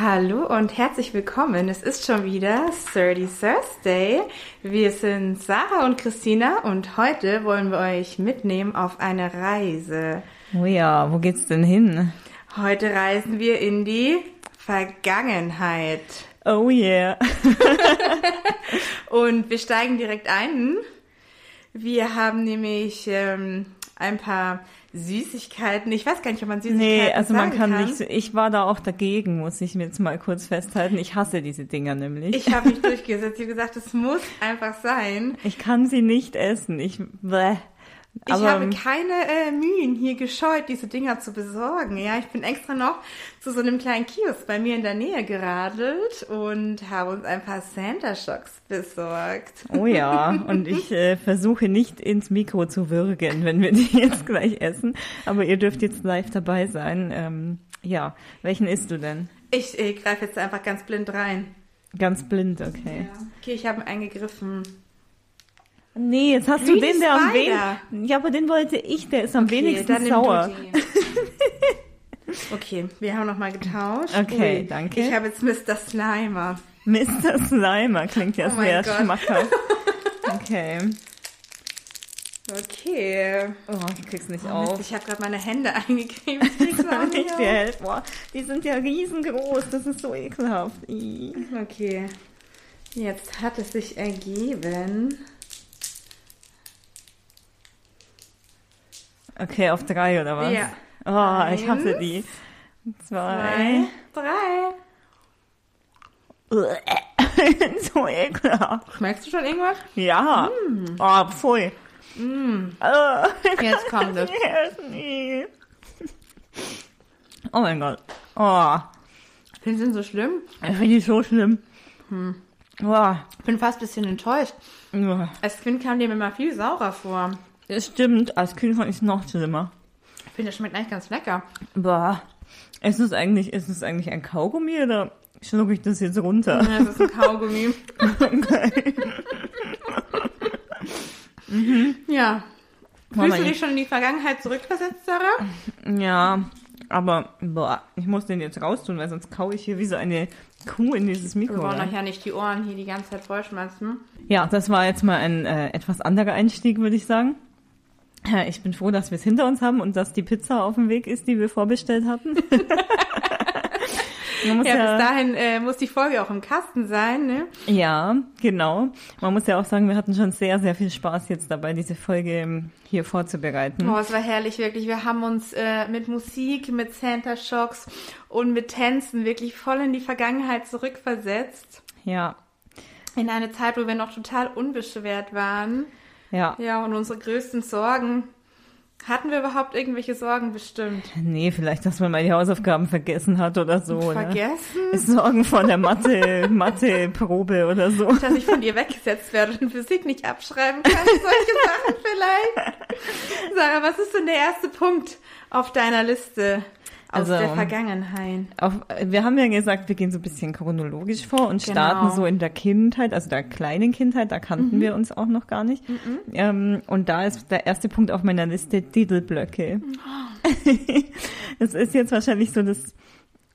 Hallo und herzlich willkommen. Es ist schon wieder 30 Thursday. Wir sind Sarah und Christina und heute wollen wir euch mitnehmen auf eine Reise. Oh ja, wo geht's denn hin? Heute reisen wir in die Vergangenheit. Oh yeah. und wir steigen direkt ein. Wir haben nämlich ähm, ein paar Süßigkeiten. Ich weiß gar nicht, ob man Süßigkeiten Nee, also man kann, kann. nicht, ich war da auch dagegen, muss ich mir jetzt mal kurz festhalten. Ich hasse diese Dinger nämlich. Ich habe mich durchgesetzt. Ich habe gesagt, es muss einfach sein. Ich kann sie nicht essen. Ich, bäh. Ich Aber, habe keine äh, Mühen hier gescheut, diese Dinger zu besorgen. Ja, ich bin extra noch zu so einem kleinen Kiosk bei mir in der Nähe geradelt und habe uns ein paar Santa Shocks besorgt. oh ja, und ich äh, versuche nicht ins Mikro zu würgen, wenn wir die jetzt gleich essen. Aber ihr dürft jetzt live dabei sein. Ähm, ja, welchen isst du denn? Ich äh, greife jetzt einfach ganz blind rein. Ganz blind, okay. Ja. Okay, ich habe eingegriffen. Nee, jetzt hast du Wie den, der am wenigsten. Ja, aber den wollte ich, der ist am Okay, wenigsten sauer. du. Okay, wir haben nochmal getauscht. Okay, Ui, danke. Ich habe jetzt Mr. Slimer. Mr. Slimer klingt ja Oh sehr schmackhaft. Okay. Okay. Oh, ich krieg's nicht Oh, Mist, auf. ich habe gerade meine Hände eingecremt. Ich krieg's nicht auf. Boah, die sind ja riesengroß. Das ist so ekelhaft. Ih. Okay. Jetzt hat es sich ergeben. Okay, auf drei oder was? Ja. Oh, ich hasse Eins, die. Zwei. Drei, drei. so ekelhaft. Schmeckst du schon irgendwas? Ja. Oh, pfui. Oh, Jetzt kommt es. Oh mein Gott. Oh, Findest du ihn so schlimm? ich finde die so schlimm. Oh. Ich bin fast ein bisschen enttäuscht. Oh. Als Kind kam dir immer viel saurer vor. Das stimmt, als Kind fand ich es noch schlimmer. Ich finde, das schmeckt eigentlich ganz lecker. Boah. Ist es eigentlich, ist es eigentlich ein Kaugummi oder schlucke ich das jetzt runter? Ja, Das ist ein Kaugummi. Ja. Mama, Fühlst du dich schon in die Vergangenheit zurückversetzt, Sarah? Ja, aber boah, ich muss den jetzt raustun, weil sonst kaue ich hier wie so eine Kuh in dieses Wir Mikro. wollen euch ja nicht die Ohren hier die ganze Zeit vollschmerzen. Ja, das war jetzt mal ein äh, etwas anderer Einstieg, würde ich sagen. Ja, Ich bin froh, dass wir es hinter uns haben und dass die Pizza auf dem Weg ist, die wir vorbestellt hatten. Ja, ja, bis dahin äh, muss die Folge auch im Kasten sein, ne? ja, genau. Man muss ja auch sagen, wir hatten schon sehr, sehr viel Spaß jetzt dabei, diese Folge ähm, hier vorzubereiten. Boah, es war herrlich, wirklich. Wir haben uns äh, mit Musik, mit Santa Shocks und mit Tänzen wirklich voll in die Vergangenheit zurückversetzt. Ja, In eine Zeit, wo wir noch total unbeschwert waren. Ja. Ja, und unsere größten Sorgen. Hatten wir überhaupt irgendwelche Sorgen bestimmt? Nee, vielleicht, dass man mal die Hausaufgaben vergessen hat oder so. Ne? Vergessen? Sorgen vor der Mathe, Mathe-Probe oder so. Dass ich von dir weggesetzt werde und Physik nicht abschreiben kann. Solche Sachen vielleicht. Sarah, was ist denn der erste Punkt auf deiner Liste aus Also, der Vergangenheit? Auf, wir haben ja gesagt, wir gehen so ein bisschen chronologisch vor und Genau. starten so in der Kindheit, also der kleinen Kindheit, da kannten Mhm. wir uns auch noch gar nicht. Ähm, und da ist der erste Punkt auf meiner Liste Diddleblöcke. Oh. das ist jetzt wahrscheinlich so das,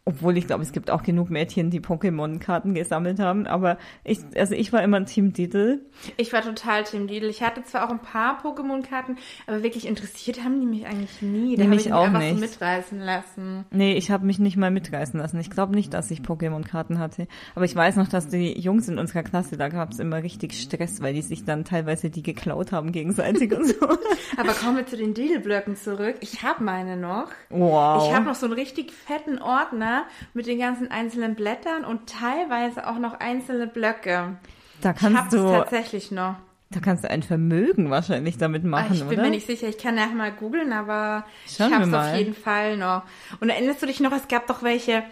obwohl ich glaube, es gibt auch genug Mädchen, die Pokémon-Karten gesammelt haben, aber ich, also ich war immer Team Diddle. Ich war total Team Lidl. Ich hatte zwar auch ein paar Pokémon-Karten, aber wirklich interessiert haben die mich eigentlich nie. Da Nee, mich ich mich auch nicht. so mitreißen lassen. Nee, ich habe mich nicht mal mitreißen lassen. Ich glaube nicht, dass ich Pokémon-Karten hatte. Aber ich weiß noch, dass die Jungs in unserer Klasse, da gab es immer richtig Stress, weil die sich dann teilweise die geklaut haben gegenseitig und so. Aber kommen wir zu den Lidl-Blöcken zurück. Ich habe meine noch. Wow. Ich habe noch so einen richtig fetten Ordner mit den ganzen einzelnen Blättern und teilweise auch noch einzelne Blöcke. da Ich kannst habe du, tatsächlich noch. da kannst du ein Vermögen wahrscheinlich damit Ah, machen, ich bin oder? mir nicht sicher, ich kann nachher mal googeln, aber Schauen ich habe es auf jeden Fall noch. Und erinnerst du dich noch, es gab doch welche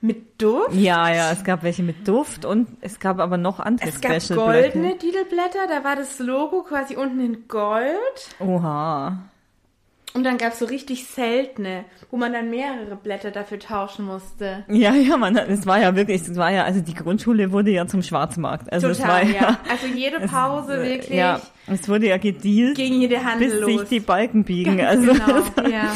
mit Duft? ja, ja, es gab welche mit Duft und es gab aber noch andere Es gab goldene Didelblätter, da war das Logo quasi unten in Gold. Oha. Und dann gab es so richtig seltene, wo man dann mehrere Blätter dafür tauschen musste. Ja, ja, man, es war ja wirklich, es war ja, also die Grundschule wurde ja zum Schwarzmarkt. Also es war Total, ja, ja. Also jede es- Pause wirklich Ja, es wurde ja gedealt, ging jede Handel bis los. sich die Balken biegen. Ganz also genau, ja.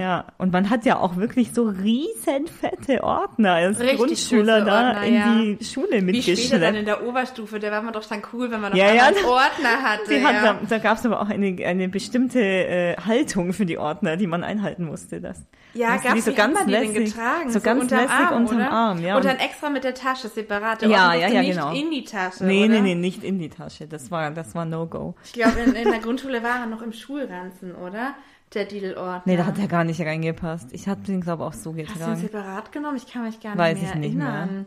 Ja, und man hat ja auch wirklich so riesen fette Ordner als Richtig Grundschüler da Ordner, in ja. die Schule Wie später dann mitgeschleppt. in der Oberstufe, da war man doch dann cool, wenn man noch Ja, ja. Ordner hatte. Hat, ja. da da gab es aber auch eine, eine bestimmte äh, Haltung für die Ordner, die man einhalten musste. Das, Ja, gab's wie so ganz lässig, getragen? so ganz unterm lässig Arm, unterm oder? Arm, ja. Und dann extra mit der Tasche separat. Ja, ja, ja, nicht genau. in die Tasche, nee, oder? nee, nee, nicht in die Tasche. Das war, das war No-Go. Ich glaube, in, in der Grundschule war er noch im Schulranzen, oder? Der Didelordner. Nee, da hat er gar nicht reingepasst. Ich habe den, glaube ich, auch so Hast du ihn getragen. separat genommen? Ich kann mich gar nicht Weiß mehr ich nicht mehr. erinnern.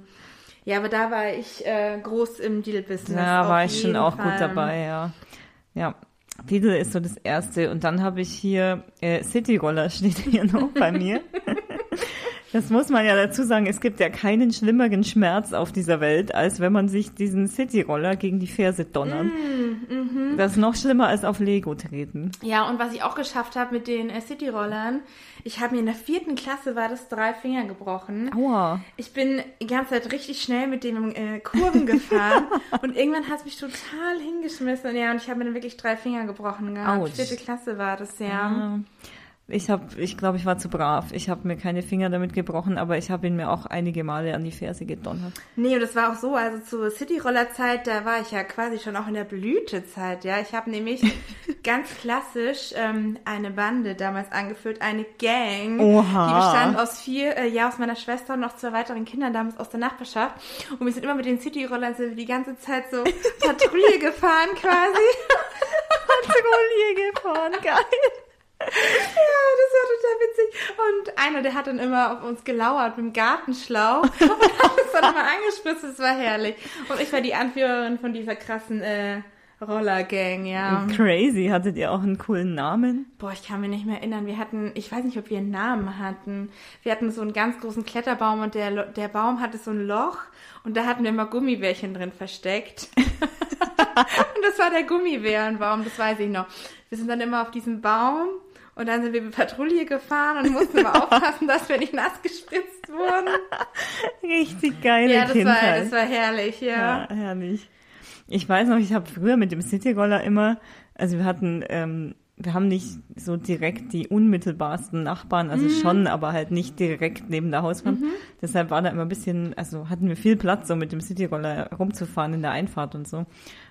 Ja, aber da war ich äh, groß im Deal-Business. Ja, war ich schon auch Fall. gut dabei, ja. Ja. Lidl ist so das erste. Und dann habe ich hier äh, Cityroller steht hier noch bei mir. Das muss man ja dazu sagen, es gibt ja keinen schlimmeren Schmerz auf dieser Welt, als wenn man sich diesen Cityroller gegen die Ferse donnert. Mm, Das ist noch schlimmer als auf Lego treten. Ja, und was ich auch geschafft habe mit den äh, City-Rollern, ich habe mir in der vierten Klasse war das drei Finger gebrochen. Aua. Ich bin die ganze Zeit richtig schnell mit dem äh, Kurven gefahren und irgendwann hat es mich total hingeschmissen. Ja, und ich habe mir dann wirklich drei Finger gebrochen gehabt. Autsch. Vierte Klasse war das, ja. Ja. Ich habe, ich glaube, ich war zu brav. Ich habe mir keine Finger damit gebrochen, aber ich habe ihn mir auch einige Male an die Ferse gedonnert. Nee, und das war auch so, also zur City-Roller-Zeit, da war ich ja quasi schon auch in der Blütezeit, ja. Ich habe nämlich ganz klassisch ähm, eine Bande damals angeführt, eine Gang, Oha. die bestand aus vier, äh, ja, aus meiner Schwester und noch zwei weiteren Kindern damals aus der Nachbarschaft. Und wir sind immer mit den City-Rollern sind wir die ganze Zeit so Patrouille gefahren quasi. Patrouille gefahren, geil. Ja, das war total witzig. Und einer, der hat dann immer auf uns gelauert mit dem Gartenschlauch und hat uns dann immer angespritzt. Das war herrlich. Und ich war die Anführerin von dieser krassen äh, Rollergang, ja. Crazy, hattet ihr auch einen coolen Namen? Boah, ich kann mich nicht mehr erinnern. Wir hatten, ich weiß nicht, ob wir einen Namen hatten. Wir hatten so einen ganz großen Kletterbaum und der, der Baum hatte so ein Loch und da hatten wir immer Gummibärchen drin versteckt. und das war der Gummibärenbaum, das weiß ich noch. Wir sind dann immer auf diesem Baum und dann sind wir mit Patrouille gefahren und mussten immer aufpassen, dass wir nicht nass gespritzt wurden. Richtig geile Ja, das war, das war herrlich, ja. ja, herrlich. Ich weiß noch, ich habe früher mit dem Cityroller immer, also wir hatten, ähm, wir haben nicht so direkt die unmittelbarsten Nachbarn, also schon, aber halt nicht direkt neben der Hauswand. Deshalb war da immer ein bisschen, also hatten wir viel Platz, so mit dem Cityroller rumzufahren in der Einfahrt und so.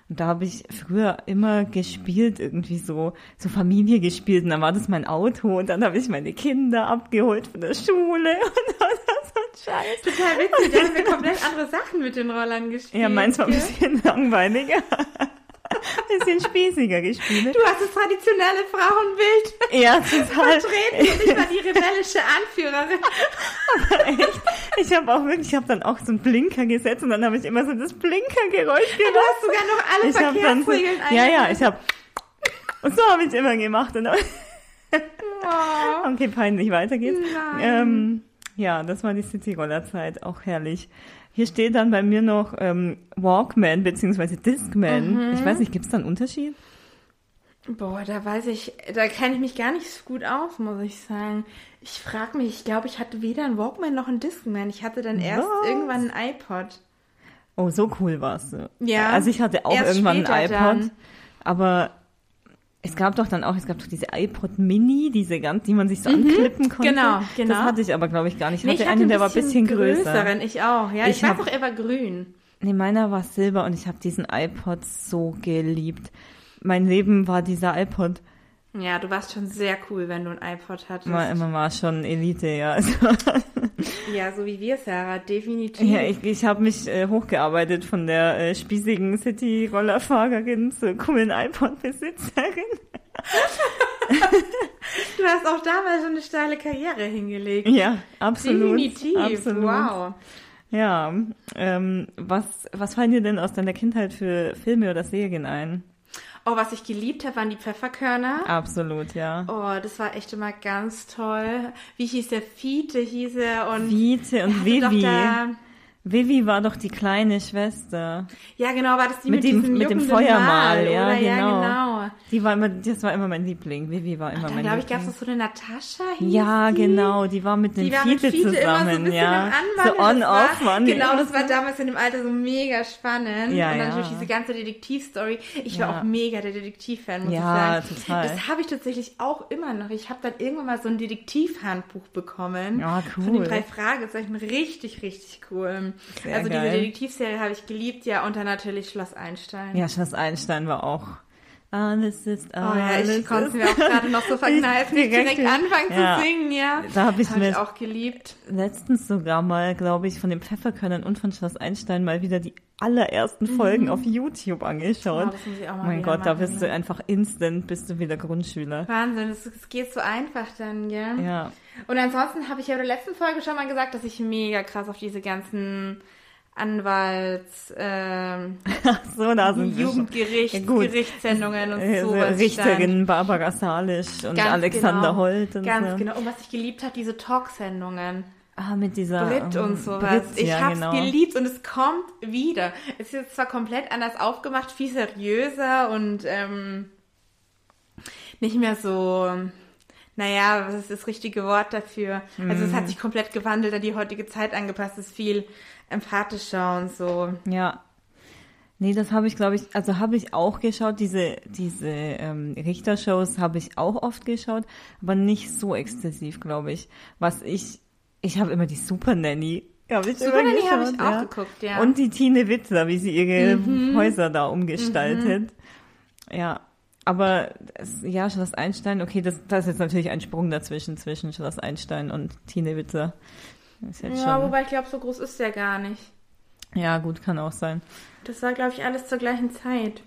Und da habe ich früher immer gespielt, irgendwie so, so Familie gespielt. Und dann war das mein Auto und dann habe ich meine Kinder abgeholt von der Schule und dann so ein Scheiß. Total witzig, da haben wir komplett andere Sachen mit den Rollern gespielt. Ja, meins war ein bisschen langweiliger. bisschen spießiger gespielt. Du hast das traditionelle Frauenbild Ja, total. vertreten und ich war die rebellische Anführerin. Echt. Ich habe auch wirklich, ich habe dann auch so einen Blinker gesetzt und dann habe ich immer so das Blinkergeräusch Du gemacht. hast sogar noch alle Ich dann so, Verkehrsregeln ja, ja, ich habe und so habe ich immer gemacht. Und Oh. okay, peinlich, weiter geht's. Ähm, ja, das war die Cityroller-Zeit, auch herrlich. Hier steht dann bei mir noch ähm, Walkman beziehungsweise Discman. Mhm. Ich weiß nicht, gibt's da einen Unterschied? Boah, da weiß ich, da kenne ich mich gar nicht so gut aus, muss ich sagen. Ich frage mich, ich glaube, ich hatte weder einen Walkman noch einen Discman. Ich hatte dann erst Was? irgendwann ein iPod. Oh, so cool war's. du. Ja, Also ich hatte auch irgendwann ein später iPod, dann. aber es gab doch dann auch, es gab doch diese iPod Mini, diese ganz, die man sich so anklippen konnte. genau, genau. Das hatte ich aber, glaube ich, gar nicht. Ich Nee, hatte ich einen, der war ein bisschen größer. größeren, ich auch. Ja, ich, Ich weiß hab- auch, er war grün. Nee, meiner war Silber und ich habe diesen iPod so geliebt. Mein Leben war dieser iPod. Ja, du warst schon sehr cool, wenn du ein iPod hattest. War, immer war schon Elite, ja. Also, Ja, so wie wir, Sarah, definitiv. ja ich ich habe mich äh, hochgearbeitet von der äh, spießigen City-Rollerfahrerin zur coolen iPod-Besitzerin. Du hast auch damals schon eine steile Karriere hingelegt. Ja, absolut. Definitiv. Absolut. Wow. Ja, ähm, was, was fallen dir denn aus deiner Kindheit für Filme oder Serien ein? Oh, was ich geliebt habe, waren die Pfefferkörner. Absolut, ja. Oh, das war echt immer ganz toll. Wie hieß der? Fiete hieß er und Vite und Vivi. Vivi war doch die kleine Schwester. ja, genau, war das die Mit mit, dem- diesem mit dem Feuermal, Mal, ja, oder? Ja, genau. genau, Die war immer, das war immer mein Liebling. Vivi war immer Da mein glaube ich, gab Liebling. es so eine Natascha hieß ja, die. genau, die war mit dem war mit Fiete so zusammen, bisschen ja. So war- on-off die Genau, das war damals in dem Alter so mega spannend. Ja, und dann ja. natürlich diese ganze Detektivstory. Ich war Ja. auch mega der Detektivfan, muss Ja, ich sagen. total. Das habe ich tatsächlich auch immer noch. Ich habe dann irgendwann mal so ein Detektivhandbuch bekommen. Ja, Von den cool. drei Fragezeichen. Richtig, richtig cool. Sehr also geil. diese Detektivserie habe ich geliebt. Ja, und dann natürlich Schloss Einstein. Ja, Schloss Einstein war auch. Alles ist Oh ja, alles. ich konnte ist- mir auch gerade noch so verkneifen, nicht direkt- direkt anfangen ja. zu singen, ja. Da habe ich Habe ich auch geliebt. letztens sogar mal, glaube ich, von dem Pfefferkörnern und von Schloss Einstein mal wieder die allerersten Folgen auf YouTube angeschaut. Mhm. Oh, das muss ich auch mal mein Gott, da machen, bist du ja. einfach instant, bist du wieder Grundschüler. Wahnsinn, es, es geht so einfach dann, gell? Ja. Und ansonsten habe ich ja in der letzten Folge schon mal gesagt, dass ich mega krass auf diese ganzen Anwalts, ähm, so, da sind. Jugendgericht, Ja. Gerichtssendungen und Äh, so. Richterin Barbara Salisch und Ganz Alexander genau. Holt und Ganz so. genau. Und was ich geliebt habe, diese Talksendungen. Ah, mit dieser Brit ähm, und sowas. Brit, ich ja, hab's genau. geliebt und es kommt wieder. Es ist jetzt zwar komplett anders aufgemacht, viel seriöser und ähm, nicht mehr so, naja, was ist das richtige Wort dafür? Also Mhm. es hat sich komplett gewandelt, an die heutige Zeit angepasst, es ist viel empathischer und so. Ja. Nee, das habe ich, glaube ich, also habe ich auch geschaut. Diese, diese ähm, Richtershows habe ich auch oft geschaut, aber nicht so exzessiv, glaube ich. Was ich, ich habe immer die Super Nanny. Hab ich Super Nanny habe ich auch ja. geguckt, ja. Und die Tine Wittler, wie sie ihre Häuser da umgestaltet. Ja. Aber es, ja, Schloss Einstein, okay, das, das ist jetzt natürlich ein Sprung dazwischen, zwischen Schloss Einstein und Tine Wittler. Das ist jetzt ja, schon, wobei ich glaube, so groß ist der gar nicht. ja, gut, kann auch sein. Das war, glaube ich, alles zur gleichen Zeit.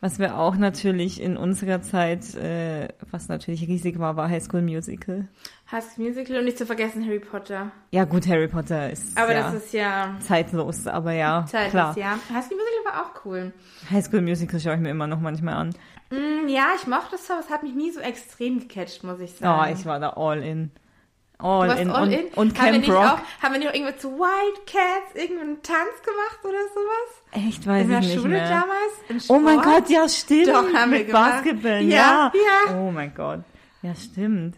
Was wir auch natürlich in unserer Zeit, äh, was natürlich riesig war, war High School Musical. High School Musical und nicht zu vergessen Harry Potter. Ja gut, Harry Potter ist Aber ja das ist ja zeitlos, aber ja, Zeit klar. ja. High School Musical war auch cool. High School Musical schaue ich mir immer noch manchmal an. Mm, ja, ich mochte es, aber es hat mich nie so extrem gecatcht, muss ich Oh, sagen. ich war da all in. All in. all und, in? und haben wir Camp nicht Rock. Auch, haben wir nicht auch irgendwie zu Wildcats irgendeinen Tanz gemacht oder sowas? Echt, weiß In der ich nicht Schule mehr. damals? Oh mein? Gott, ja stimmt. Doch, haben wir Mit gemacht. Basketball, Ja, ja. ja. Oh mein Gott. Ja, stimmt.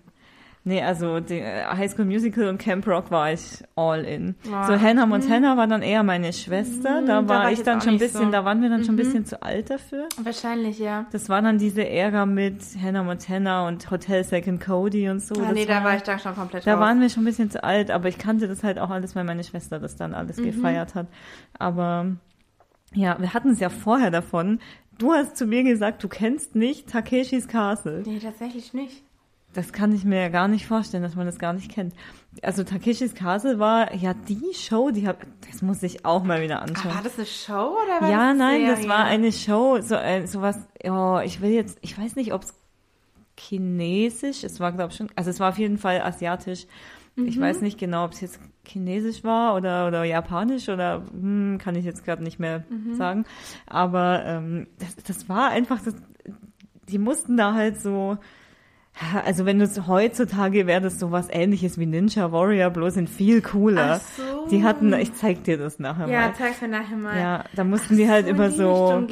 Nee, also die, äh, High School Musical und Camp Rock war ich all in. Ja. So Hannah Montana war dann eher meine Schwester. Da da war war ich dann schon ein bisschen, so. da waren wir dann schon ein bisschen zu alt dafür. Wahrscheinlich, ja. Das war dann diese Ära mit Hannah Montana und Hotel Second Cody und so. Ah, nee, da war ich dann schon komplett da raus. waren wir schon ein bisschen zu alt, aber ich kannte das halt auch alles, weil meine Schwester das dann alles Mhm. gefeiert hat. Aber ja, wir hatten es ja vorher davon. Du hast zu mir gesagt, du kennst nicht Takeshis Castle. Nee, tatsächlich nicht. Das kann ich mir gar nicht vorstellen, dass man das gar nicht kennt. Also Takeshis Castle war ja die Show, die hab, das muss ich auch mal wieder Aber anschauen. war das eine Show oder war Ja, das nein, Serie? das war eine Show, so äh, sowas. Oh, ich will jetzt, ich weiß nicht, ob es chinesisch, es war glaube ich schon, also es war auf jeden Fall asiatisch. Ich weiß nicht genau, ob es jetzt chinesisch war oder oder japanisch oder hm, kann ich jetzt gerade nicht mehr sagen. Aber ähm, das, das war einfach, das, die mussten da halt so. Also wenn du es heutzutage wäre das sowas ähnliches wie Ninja Warrior, bloß in viel cooler. Ach so. Die hatten, ich zeig dir das nachher Ja, mal. zeig's mir nachher mal. Ja, da mussten die halt so immer so,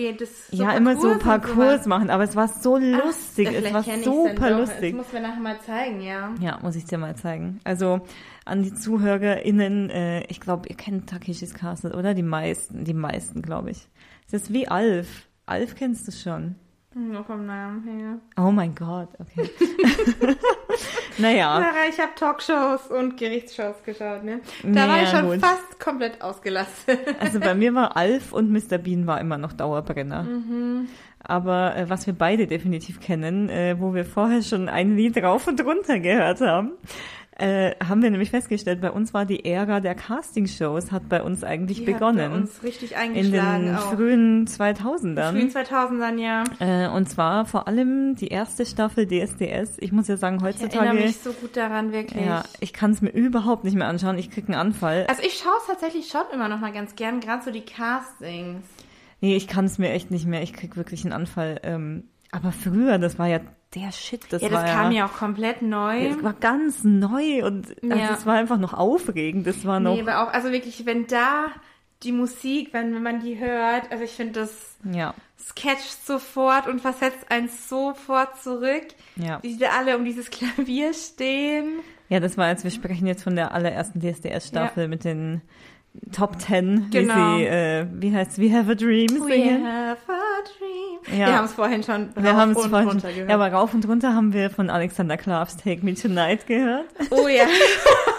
ja, immer so Parcours machen, aber es war so lustig, Ach, es war super lustig. Das muss mir nachher mal zeigen, ja. Ja, muss ich dir mal zeigen. Also an die ZuhörerInnen, äh, ich glaube, ihr kennt Takeshis Castle, oder? Die meisten, die meisten, glaube ich. Es ist wie Alf. Alf kennst du schon. Nur vom Namen her. Oh mein Gott, okay. naja, Sarah, ich habe Talkshows und Gerichtsshows geschaut, ne? Da war Ja, ich schon gut. fast komplett ausgelassen. also bei mir war Alf und Mr. Bean war immer noch Dauerbrenner. Mhm. Aber äh, was wir beide definitiv kennen, äh, wo wir vorher schon ein Lied rauf und runter gehört haben, äh, haben wir nämlich festgestellt, bei uns war die Ära der Castingshows, hat bei uns eigentlich Die begonnen. Hat bei uns richtig in eingeschlagen den auch. frühen 2000ern. frühen 2000ern, ja. Äh, und zwar vor allem die erste Staffel DSDS. Ich muss ja sagen, Ich erinnere heutzutage, mich so gut daran, wirklich. ja, ich kann es mir überhaupt nicht mehr anschauen. Ich krieg einen Anfall. Also ich schaue es tatsächlich schon immer noch mal ganz gern, gerade so die Castings. Nee, ich kann es mir echt nicht mehr. Ich krieg wirklich einen Anfall. Ähm, aber früher, das war ja der Shit. Das ja, das war kam ja auch komplett neu. Es war ganz neu und also Ja. es war einfach noch aufregend. Das war noch. Nee, aber auch, also wirklich, wenn da die Musik, wenn, wenn man die hört, also ich finde, das Ja, sketcht sofort und versetzt einen sofort zurück. ja. Wie sie da alle um dieses Klavier stehen. Ja, das war jetzt, wir sprechen jetzt von der allerersten DSDS-Staffel mit den Top Ten, Genau. wie sie, äh, wie heißt We Have a Dream singen. We have a dream. Ja. Wir haben es vorhin schon Wir rauf und vorhin, runter gehört. ja, aber rauf und runter haben wir von Alexander Klavs Take Me Tonight gehört. oh ja.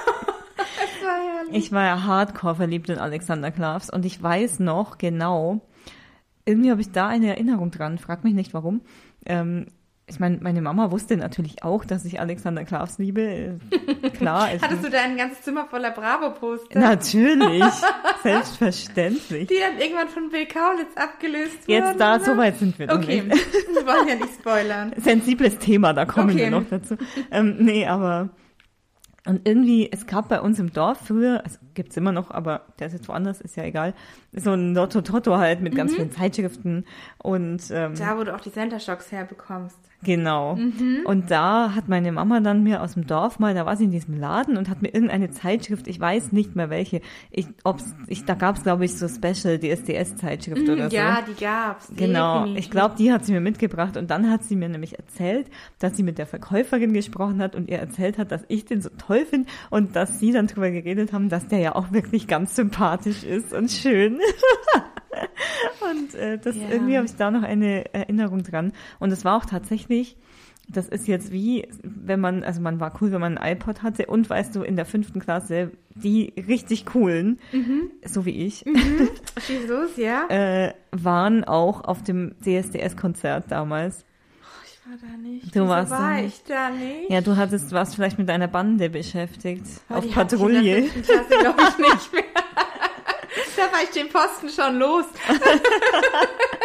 war. Ich war ja hardcore verliebt in Alexander Klavs und ich weiß noch genau, irgendwie habe ich da eine Erinnerung dran, frag mich nicht warum. Ähm, ich meine, meine Mama wusste natürlich auch, dass ich Alexander Klavs liebe. Klar. Hattest du da ein ganzes Zimmer voller Bravo-Poster? Natürlich, selbstverständlich. Die dann irgendwann von Bill Kaulitz abgelöst wurden? Jetzt da, ne? so weit sind wir noch Okay, nicht. wir wollen ja nicht spoilern. Sensibles Thema, da kommen Okay. wir noch dazu. Ähm, nee, aber und irgendwie, es gab bei uns im Dorf früher, also gibt's immer noch, aber der ist jetzt woanders, ist ja egal, so ein Lotto Toto halt mit Mhm. ganz vielen Zeitschriften und ähm, Da, wo du auch die Center Shocks herbekommst. Genau. Mhm. Und da hat meine Mama dann mir aus dem Dorf mal, da war sie in diesem Laden und hat mir irgendeine Zeitschrift, ich weiß nicht mehr welche, ich, ob's, ich, da gab's glaube ich so Special DSDS-Zeitschrift oder so. Mhm, Ja, die gab's. Genau, definitiv. ich glaube, die hat sie mir mitgebracht und dann hat sie mir nämlich erzählt, dass sie mit der Verkäuferin gesprochen hat und ihr erzählt hat, dass ich den so toll finde und dass sie dann drüber geredet haben, dass der ja auch wirklich ganz sympathisch ist und schön. und äh, das Ja. irgendwie habe ich da noch eine Erinnerung dran und es war auch tatsächlich das ist jetzt wie, wenn man, also man war cool, wenn man ein iPod hatte und weißt du, in der fünften Klasse, die richtig coolen, Mhm. so wie ich, Schieß los, ja? äh, waren auch auf dem DSDS-Konzert damals. ich war da nicht. Du Wieso warst da war nicht. ich da nicht? Ja, du hattest, warst vielleicht mit deiner Bande beschäftigt, Aber auf hatte ich in Patrouille. der Klasse, glaube ich, nicht mehr. da war ich den Posten schon los.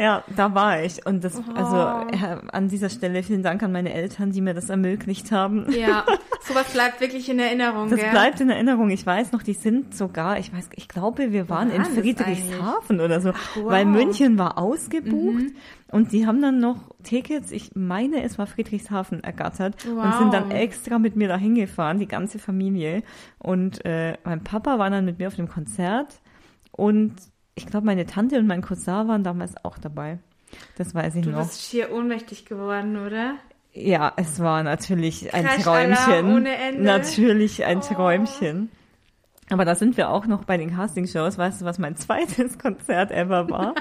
Ja, da war ich. Und das, Oh. also äh, an dieser Stelle vielen Dank an meine Eltern, die mir das ermöglicht haben. Ja, sowas bleibt wirklich in Erinnerung, Das gell? bleibt in Erinnerung. Ich weiß noch, die sind sogar, ich weiß, ich glaube, wir waren in waren das Friedrichshafen oder so, wow. Mhm. weil München war ausgebucht und die haben dann noch Tickets, ich meine, es war Friedrichshafen ergattert und Wow. sind dann extra mit mir dahin gefahren, die ganze Familie. Und äh, mein Papa war dann mit mir auf dem Konzert und ich glaube, meine Tante und mein Cousin waren damals auch dabei. Das weiß ich Du noch. bist schier ohnmächtig geworden, oder? Ja, es war natürlich ein Crashalarm Träumchen. ohne Ende. Natürlich ein Oh. Träumchen. Aber da sind wir auch noch bei den Castingshows. Weißt du, was mein zweites Konzert ever war?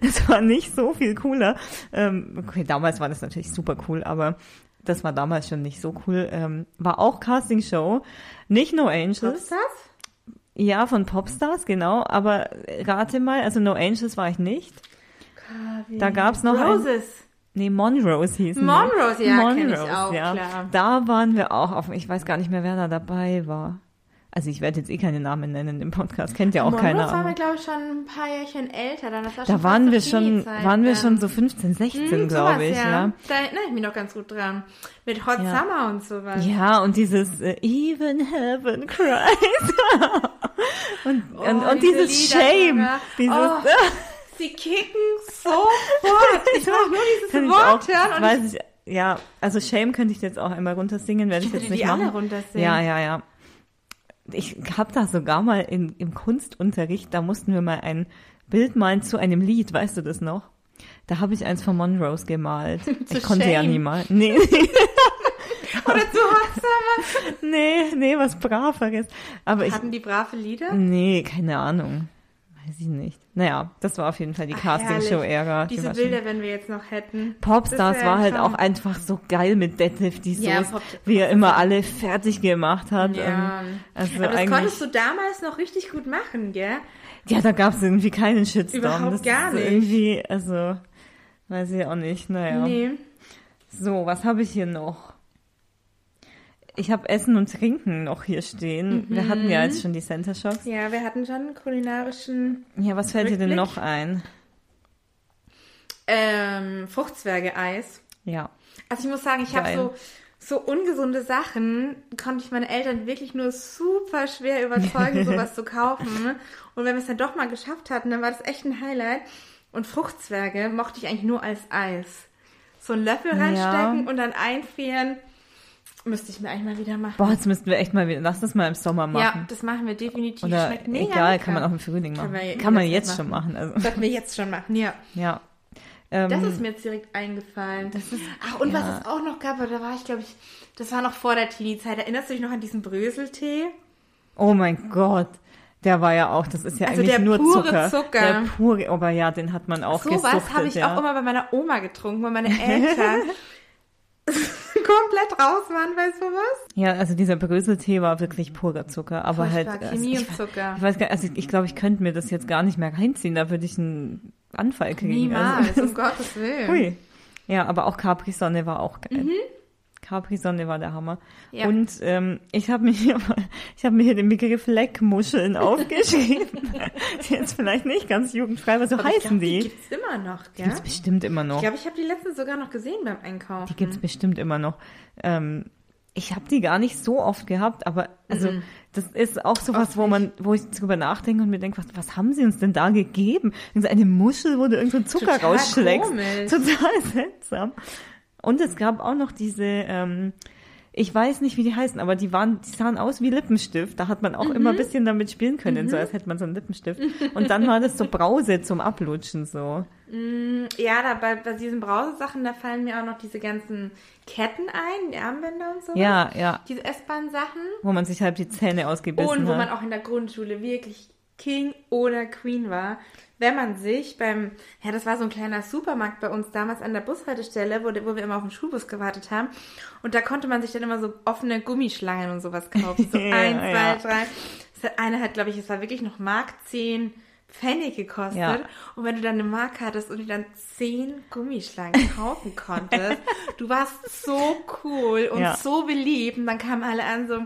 es war nicht so viel cooler. Ähm, okay, damals war das natürlich super cool, aber das war damals schon nicht so cool. Ähm, war auch Castingshow. Nicht No Angels. Popstars? Ja, von Popstars, genau. Aber rate mal, also No Angels war ich nicht. Da gab's noch ein- Roses. Nee, Monrose hießen. Monrose, ja, kenn ich Monrose, auch, ja. klar. Da waren wir auch auf, ich weiß gar nicht mehr, wer da dabei war. Also ich werde jetzt eh keine Namen nennen im Podcast, kennt ja auch Monrose keiner. waren wir, glaube ich, schon ein paar Jährchen älter. Dann. Das war Da schon waren wir schon, waren wir schon so 15, 16, Hm, glaube ich, ja. ja. Da erinnere ich mich noch ganz gut dran. Mit Hot Ja. Summer und sowas. Ja, und dieses äh, Even Heaven Cries. und, Oh, und, und diese dieses Lieder Shame. sogar. Dieses, Oh, Sie kicken sofort. Ich mag nur dieses Wort auch, hören und weiß ich, ja, also Shame könnte ich jetzt auch einmal runtersingen, werde ich, Ich jetzt nicht die alle machen. runtersingen. Ja, ja, ja. Ich habe da sogar mal in, im Kunstunterricht, da mussten wir mal ein Bild malen zu einem Lied, weißt du das noch? Da habe ich eins von Monrose gemalt. ich konnte ja Shame. nie mal. Nee, Oder zu Hot Summer. nee, nee, was Braveres. Aber ich, Hatten die brave Lieder? nee, keine Ahnung. Weiß ich nicht. Naja, das war auf jeden Fall die Castingshow-Ära. Die Diese Bilder, wenn wir jetzt noch hätten. Popstars war halt auch einfach so geil mit Detlef die Ja, Soße, wie er immer alle fertig gemacht hat. Ja. Also Aber das konntest du damals noch richtig gut machen, gell? ja, da gab es irgendwie keinen Shitstorm. Überhaupt das gar nicht. Irgendwie, also, weiß ich auch nicht. Naja. Nee. So, was habe ich hier noch? Ich habe Essen und Trinken noch hier stehen. Wir hatten Mhm. ja jetzt schon die Center Shocks. Ja, wir hatten schon einen kulinarischen Ja, was fällt dir denn Rückblick? noch ein? ähm, Fruchtzwerge-Eis. Ja. Also ich muss sagen, ich habe so, so ungesunde Sachen, konnte ich meine Eltern wirklich nur super schwer überzeugen, sowas zu kaufen. Und wenn wir es dann doch mal geschafft hatten, dann war das echt ein Highlight. Und Fruchtzwerge mochte ich eigentlich nur als Eis. So einen Löffel Ja. reinstecken und dann einfrieren. Müsste ich mir eigentlich mal wieder machen. Boah, jetzt müssten wir echt mal wieder, lass das mal im Sommer machen. Ja, das machen wir definitiv. Oder Schmeckt mega egal, lecker. kann man auch im Frühling machen. Wir Kann man jetzt schon machen. Also, Sollten wir jetzt schon machen, ja. ja. Ähm, Das ist mir jetzt direkt eingefallen. Ach, und was ja. es auch noch gab, da war ich, glaube ich, das war noch vor der Teenie-Zeit. Erinnerst du dich noch an diesen Bröseltee? oh mein Gott. Der war ja auch, das ist ja Also eigentlich der nur pure Zucker. Zucker. Der pure, aber ja, den hat man auch So gesuchtet. was habe ich ja. auch immer bei meiner Oma getrunken, weil meine Eltern komplett raus waren bei sowas. Ja, also dieser Bröseltee war wirklich purer Zucker, aber Furchtbar, halt. Chemie also und Zucker. Ich weiß gar also ich glaube, ich könnte mir das jetzt gar nicht mehr reinziehen, da würde ich einen Anfall kriegen. Niemals, Also, um Gottes Willen. Hui. Ja, aber auch Capri-Sonne war auch geil. Capri-Sonne war der Hammer. Mhm. Ja. Und ähm, ich habe mir hier ich habe mir hier den Begriff Leckmuscheln aufgeschrieben. Jetzt vielleicht nicht ganz jugendfrei, aber so Aber heißen glaub, die die. gibt's immer noch, gell? Gibt's bestimmt immer noch. Ich glaube, ich habe die letztens sogar noch gesehen beim Einkaufen. Die gibt's bestimmt immer noch. Ähm, ich habe die gar nicht so oft gehabt, aber also das ist auch sowas, Oft wo man, wo ich drüber nachdenke und mir denke, was, was haben sie uns denn da gegeben? Eine Muschel, wo du irgend so Zucker Total rausschlägst. komisch. Total seltsam. Und es gab auch noch diese, ähm, ich weiß nicht, wie die heißen, aber die waren, die sahen aus wie Lippenstift. Da hat man auch immer ein bisschen damit spielen können, so als hätte man so einen Lippenstift. Und dann war das so Brause zum Ablutschen so. Ja, da bei, bei diesen Brausesachen, da fallen mir auch noch diese ganzen Ketten ein, die Armbänder und so. Ja, ja. Diese S-Bahn-Sachen. Wo man sich halt die Zähne ausgebissen Und wo hat. man auch in der Grundschule wirklich King oder Queen war. Wenn man sich beim, ja, das war so ein kleiner Supermarkt bei uns damals an der Bushaltestelle, wo, wo wir immer auf den Schulbus gewartet haben. Und da konnte man sich dann immer so offene Gummischlangen und sowas kaufen. So Ja, eins, zwei, ja. drei. Das hat, eine hat, glaube ich, es war wirklich noch Mark 10 Pfennig gekostet. Ja. Und wenn du dann eine Mark hattest und dir dann zehn Gummischlangen kaufen konntest, du warst so cool und Ja. so beliebt. Und dann kamen alle an so,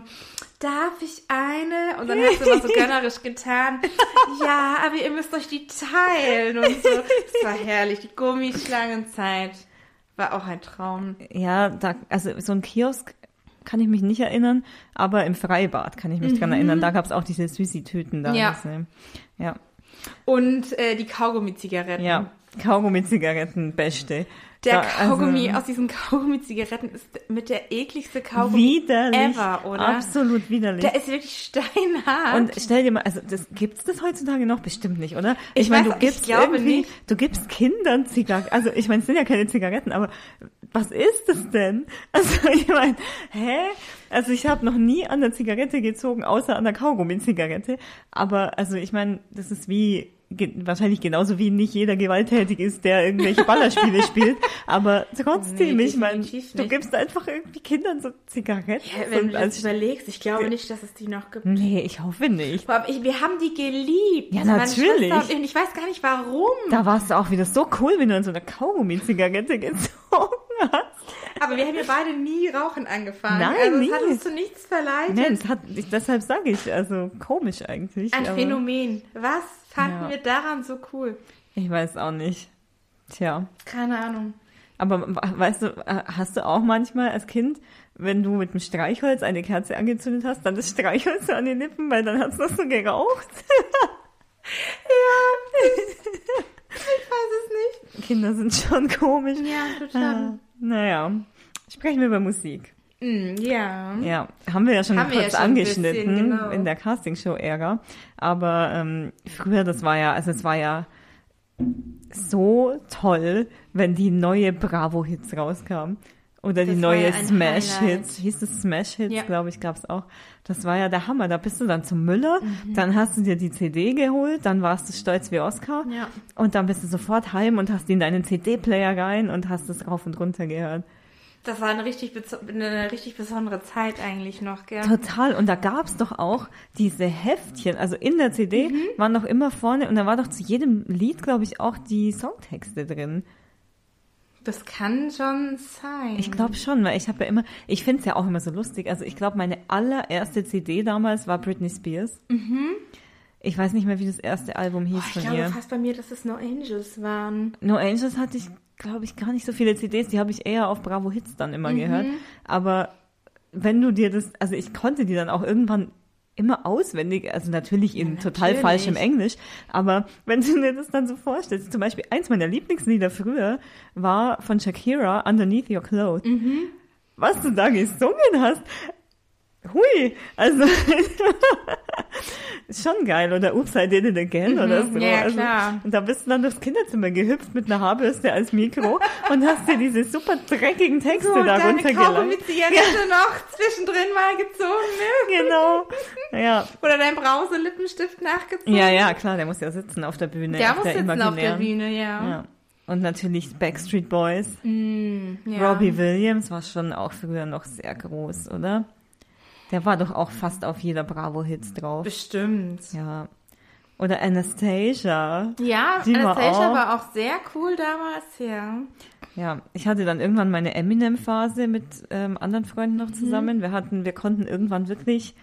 darf ich eine? Und dann hast du immer so gönnerisch getan, ja, aber ihr müsst euch die teilen und so. Es war herrlich. Die Gummischlangenzeit war auch ein Traum. Ja, da, also so ein Kiosk kann ich mich nicht erinnern, aber im Freibad kann ich mich dran erinnern. Da gab's auch diese Süßi-Tüten da. Mhm. Ja. Diese, ja, Und äh, die Kaugummi-Zigaretten. ja. Kaugummi-Zigaretten, beste. Der also, Kaugummi aus diesen Kaugummi-Zigaretten ist mit der ekligste Kaugummi widerlich. ever, oder? Absolut widerlich. Der ist wirklich steinhart. Und stell dir mal, also das gibt's das heutzutage noch bestimmt nicht, oder? Ich meine, weiß- du ich gibst glaube irgendwie, nicht. du gibst Kindern Zigaretten, also ich meine, es sind ja keine Zigaretten, aber was ist das denn? Also ich meine, hä? Also ich habe noch nie an der Zigarette gezogen, außer an der Kaugummi-Zigarette. Aber also ich meine, das ist wie ge wahrscheinlich genauso wie nicht jeder gewalttätig ist, der irgendwelche Ballerspiele spielt. Aber trotzdem, Nee, ich meine, du gibst einfach irgendwie Kindern so Zigaretten. Ja, wenn du das überlegst, ich glaube nicht, dass es die noch gibt. nee, ich hoffe nicht. Boah, ich, wir haben die geliebt. Ja, natürlich. Und ich, weiß gar nicht warum. Da war es auch wieder so cool, wenn du an so einer Kaugummi-Zigarette gezogen hast. Aber wir haben ja beide nie rauchen angefangen. Nein, also nie. hat uns zu nichts verleitet. Nein, hat, deshalb sage ich, also komisch eigentlich. Ein aber Phänomen. Was fanden Ja. wir daran so cool? Ich weiß auch nicht. Tja. Keine Ahnung. Aber we- weißt du, hast du auch manchmal als Kind, wenn du mit dem Streichholz eine Kerze angezündet hast, dann das Streichholz so an den Lippen, weil dann hast du das so geraucht? Ich weiß es nicht. Kinder sind schon komisch. Ja, total. Ah, naja. Sprechen wir über Musik. Mm, ja. Ja, haben wir ja schon Haben kurz ja schon ein bisschen, angeschnitten genau. in der Castingshow-Ära. Aber ähm, früher, das war ja, also es war ja so toll, wenn die neue Bravo-Hits rauskamen. Oder die Das war neue ja ein Smash-Hits. Hieß es Smash-Hits, Ja. glaube ich, gab's auch. Das war ja der Hammer. Da bist du dann zum Müller, Mhm. dann hast du dir die CD geholt, dann warst du stolz wie Oscar. Ja. Und dann bist du sofort heim und hast die in deinen CD-Player rein und hast es rauf und runter gehört. Das war eine richtig, eine richtig besondere Zeit eigentlich noch, gell? Total. Und da gab's doch auch diese Heftchen. Also in der CD Mhm. waren doch immer vorne, und da war doch zu jedem Lied, glaube ich, auch die Songtexte drin. Das kann schon sein. Ich glaube schon, weil ich habe ja immer, ich finde es ja auch immer so lustig. Also ich glaube, meine allererste CD damals war Britney Spears. Ich weiß nicht mehr, wie das erste Album hieß Mhm. Ich von glaube ihr. fast bei mir, dass es No Angels waren. No Angels hatte ich, glaube ich, gar nicht so viele CDs. Die habe ich eher auf Bravo Hits dann Mhm. immer gehört. Aber wenn du dir das, also ich konnte die dann auch irgendwann immer auswendig, also natürlich in total natürlich. falschem Englisch, aber wenn du dir das dann so vorstellst, zum Beispiel eins meiner Lieblingslieder früher war von Shakira, Underneath Your Clothes. Mhm. was du da gesungen hast. Hui, also ist schon geil. Oder Oops, I did it again oder so. ja, also, klar. Und da bist du dann durchs Kinderzimmer gehüpft mit einer Haarbürste als Mikro und hast dir diese super dreckigen Texte So, da und deine Kaube runtergeladen. mit Zigarette noch zwischendrin mal gezogen, ne? Genau. Ja. Oder dein Brause-Lippenstift nachgezogen. ja, ja, klar, der muss ja sitzen auf der Bühne. Der muss der sitzen auf der imaginären. Bühne, ja. Ja. Und natürlich Backstreet Boys. Mm, ja. Robbie Williams war schon auch früher noch sehr groß, oder? Der war doch auch fast auf jeder Bravo-Hits drauf. Bestimmt. Ja. Oder Anastasia. Ja, Die war Anastasia auch- war auch sehr cool damals, ja. Ja, ich hatte dann irgendwann meine Eminem-Phase mit ähm, anderen Freunden Mhm. noch zusammen. Wir hatten, wir konnten irgendwann wirklich,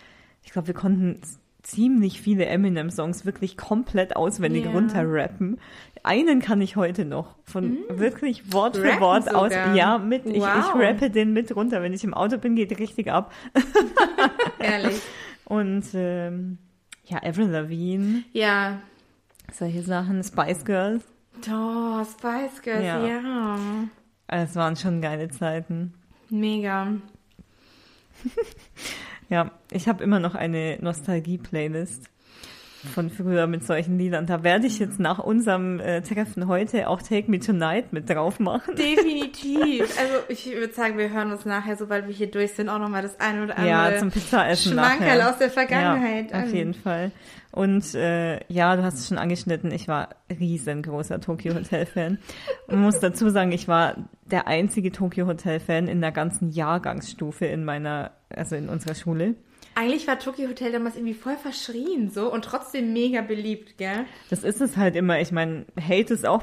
ich glaube, wir konnten ziemlich viele Eminem-Songs wirklich komplett auswendig Ja. runterrappen. Einen kann ich heute noch von wirklich Wort für. Rappen Wort aus. sogar. Ja, mit ich, ich rappe den mit runter. Wenn ich im Auto bin, geht richtig ab. Ehrlich. Und ähm, ja, Avril Lavigne, Ja. solche Sachen, Spice Girls. Oh, Spice Girls, Ja. ja. Es waren schon geile Zeiten. Mega. Ja, ich habe immer noch eine Nostalgie-Playlist von früher mit solchen Liedern. Da werde ich jetzt nach unserem äh, Treffen heute auch Take Me Tonight mit drauf machen. Definitiv. Also ich würde sagen, wir hören uns nachher, sobald wir hier durch sind, auch nochmal das eine oder andere Ja, zum Pizzaessen Schmankerl nachher. aus der Vergangenheit. Ja, auf an. jeden Fall. Und äh, ja, du hast es schon angeschnitten, ich war riesengroßer Tokyo Hotel Fan. Und muss dazu sagen, ich war der einzige Tokyo Hotel Fan in der ganzen Jahrgangsstufe in meiner, also in unserer Schule. Eigentlich war Tokyo Hotel damals irgendwie voll verschrien so und trotzdem mega beliebt, gell? Das ist es halt immer. Ich meine, Hate ist auch